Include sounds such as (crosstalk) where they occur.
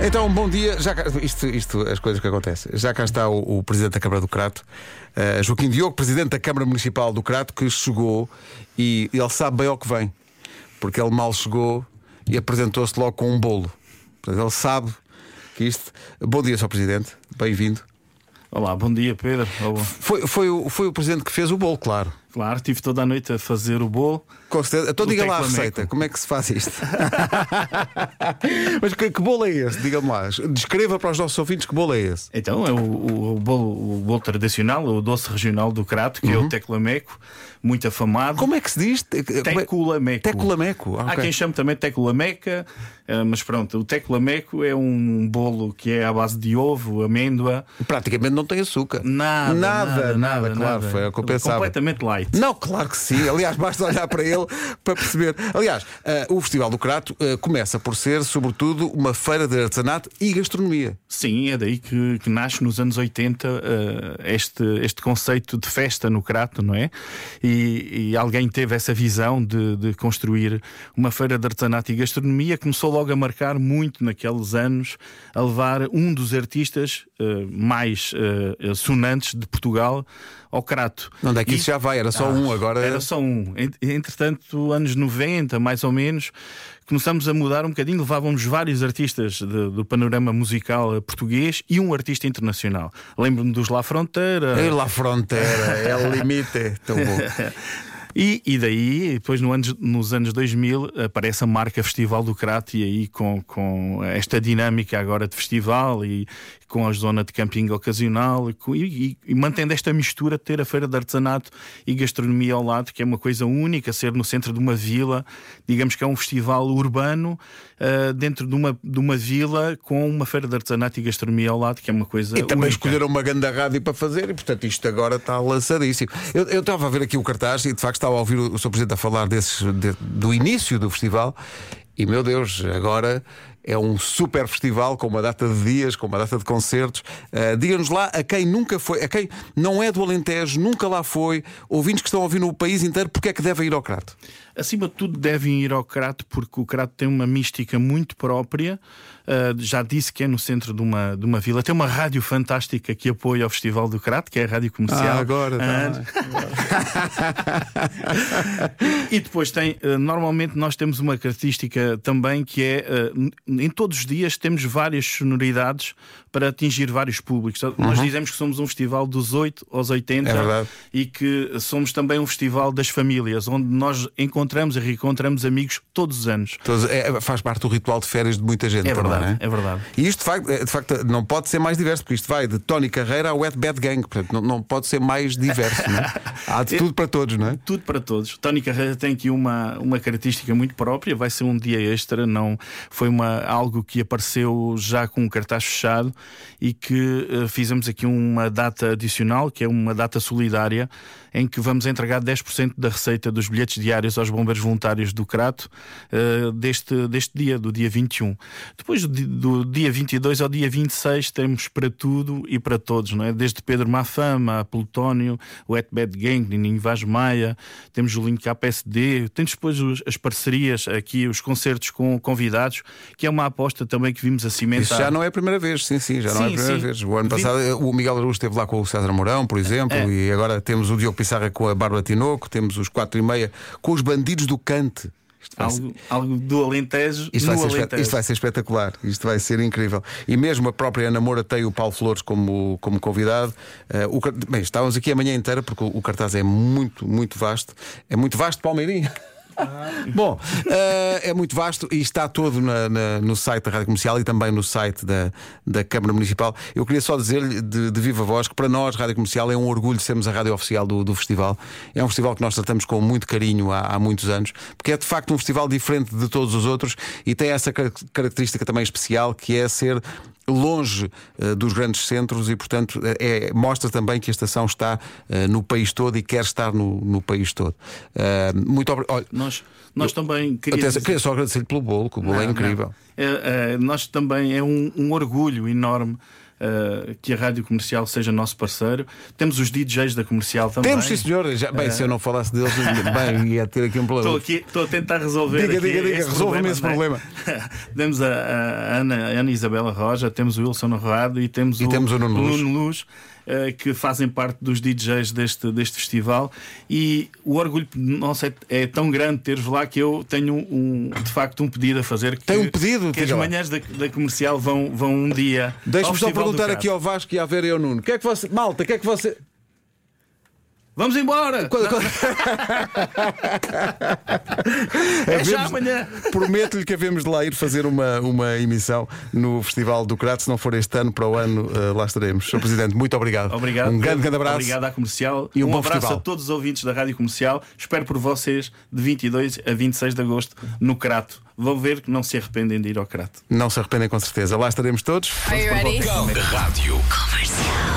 Então, bom dia. Já cá- isto, isto, as coisas que acontecem. Já cá está o, o Presidente da Câmara do Crato, eh, Joaquim Diogo, Presidente da Câmara Municipal do Crato, que chegou e ele sabe bem ao que vem. Porque ele mal chegou e apresentou-se logo com um bolo. Portanto, ele sabe que isto. Bom dia, Sr. Presidente. Bem-vindo. Olá, bom dia Pedro. Oh, Foi, foi, o, foi o Presidente que fez o bolo, claro. Claro, estive toda a noite a fazer o bolo. Com certeza. Então diga lá a teclameco. receita, como é que se faz isto? (laughs) (laughs) Mas que, que bolo é esse? Diga-me lá. Descreva para os nossos ouvintes que bolo é esse. Então é o, o, o bolo, o bolo tradicional, o doce regional do Crato, que é o teclameco, muito afamado. Como é que se diz? É- Teculameco. Teculameco. Ah, Há ok. quem chame também teculameca, eh, mas pronto, o teculameco é um bolo que é à base de ovo, amêndoa. Praticamente não tem açúcar. Nada, nada, nada, claro. nada. Foi o que eu pensava. Completamente light. Não, claro que sim. Aliás, (laughs) basta olhar para ele para perceber. Aliás, eh, o Festival do Crato eh, começa por ser, sobretudo, uma feira de artesanato e gastronomia. Sim, é daí que, que nasce nos anos 80 eh, este, este conceito de festa no Crato, não é? E, e alguém teve essa visão de, de construir uma feira de artesanato e gastronomia, começou logo a marcar muito naqueles anos, a levar um dos artistas mais sonantes de Portugal ao Crato. Onde é que E- isso já vai? Era só um, agora. Era só um. Ent- Entretanto, anos 90, mais ou menos, começamos a mudar um bocadinho. Levávamos vários artistas de- do panorama musical português e um artista internacional. Lembro-me dos La Fronteira. É lá fronteira, é o limite. Tão bom. (laughs) E, e daí, depois no anos, nos anos 2000, aparece a marca Festival do Crato e aí com, com esta dinâmica agora de festival e com a zona de camping ocasional e, com- e- e mantendo esta mistura de ter a feira de artesanato e gastronomia ao lado, que é uma coisa única, ser no centro de uma vila, digamos que é um festival urbano ah, dentro de uma, de uma vila com uma feira de artesanato e gastronomia ao lado, que é uma coisa E também única. escolheram uma grande rádio para fazer e, portanto, isto agora está lançadíssimo. Eu, eu estava a ver aqui o cartaz e, de facto, estava a ouvir o, Sr. Presidente a falar desses, de- do início do festival e, meu Deus, agora é um super festival com uma data de dias, com uma data de concertos. Ah, Diga-nos lá a quem nunca foi, a quem não é do Alentejo, nunca lá foi, ouvintes que estão a ouvir no país inteiro, porque é que devem ir ao Crato? Acima de tudo, devem ir ao Crato porque o Crato tem uma mística muito própria. Uh, já disse que é no centro de uma, de uma vila. Tem uma rádio fantástica que apoia o Festival do Crato, que é a Rádio Comercial. Ah, agora, tá Ah, (laughs) e depois tem, uh, normalmente nós temos uma característica também que é, uh, em todos os dias temos várias sonoridades para atingir vários públicos. Nós dizemos que somos um festival dos 8 aos 80 Uhum. É e que somos também um festival das famílias, onde nós encontramos e reencontramos amigos todos os anos. Todos- é- faz parte do ritual de férias de muita gente É também, verdade, não é? é verdade. E isto de facto, é- de facto não pode ser mais diverso, porque isto vai de Tony Carreira ao Wet Bad Gang, portanto não, não pode ser mais diverso, não é? (laughs) Há de tudo para todos, não é? Tudo para todos. Tony Carreira tem aqui uma, uma característica muito própria, vai ser um dia extra, não foi uma, algo que apareceu já com um cartaz fechado e que eh, fizemos aqui uma data adicional, que é uma data solidária, em que vamos entregar 10% da receita dos bilhetes diários aos bombeiros voluntários do Crato eh, deste, deste dia, do dia 21. Depois do, di- do dia 22 ao dia 26 temos para tudo e para todos, não é? Desde Pedro Mafama, a Plutónio, o Wet Bad Gang, Nininho Vaz Maia, temos o link KPSD, temos depois os- as parcerias aqui, os concertos com convidados, que é uma aposta também que vimos a cimentar. Isso já não é a primeira vez, sim, sim, já não é a Sim, primeira sim. vez. O ano passado o Miguel Araújo esteve lá com o César Mourão, por exemplo, É. e agora temos o Diogo Pissarra com a Bárbara Tinoco, temos os 4 e meia com os bandidos do Cante. Ser- Algo, algo do Alentejo Isto vai, Alentejo. isto vai ser espetacular, isto vai ser incrível. E mesmo a própria Ana Moura tem o Paulo Flores como, como convidado. Eh, o bem, estávamos aqui a manhã inteira porque o, o cartaz é muito, muito vasto. É muito vasto, Palmeirinho. (laughs) Bom, eh, é muito vasto e está todo na- na- no site da Rádio Comercial e também no site da, da Câmara Municipal. Eu queria só dizer-lhe de, de viva voz que para nós, Rádio Comercial, é um orgulho sermos a rádio oficial do, do festival. É um festival que nós tratamos com muito carinho há, há muitos anos, porque é de facto um festival diferente de todos os outros e tem essa car- característica também especial que é ser longe eh, dos grandes centros e, portanto, é, mostra também que a estação está eh, no país todo e quer estar no, no país todo. Eh, muito obrigado. Nós, nós também queríamos queria só agradecer-lhe pelo bolo, que o bolo é Não, incrível. não. É, é, nós também é um, um orgulho enorme uh, que a rádio comercial seja nosso parceiro. Temos os DJs da comercial também. Temos, sim, senhor. Já, bem, uh... se eu não falasse deles, bem, ia ter aqui um problema. Estou, aqui, estou a tentar resolver. Diga, diga, diga, resolva-me esse problema. (laughs) temos a, a, Ana, a Ana Isabela Roja, temos o Wilson Honrado e temos, e o, temos o Nuno Luz. Nuno Luz que fazem parte dos DJs deste, deste festival. E o orgulho nosso é, é tão grande ter-vos lá que eu tenho um, de facto um pedido a fazer. Que, Tem um pedido? Que as manhãs da, da, comercial vão, vão um dia. Deixa-me só perguntar aqui ao Vasco e à Vera e ao Nuno: que é que você. Malta, o que é que você. Vamos embora! Quando, quando... (laughs) é já amanhã! Prometo-lhe que havemos de lá ir fazer uma, uma emissão no Festival do Crato. Se não for este ano, para o ano, uh, lá estaremos. Sr. Presidente, muito obrigado. Obrigado. Um grande, grande abraço. Obrigado à comercial. E um, um bom abraço festival. a todos os ouvintes da Rádio Comercial. Espero por vocês de 22 a 26 de agosto no Crato. Vão ver que não se arrependem de ir ao Crato. Não se arrependem, com certeza. Lá estaremos todos. Are you ready? Rádio Comercial.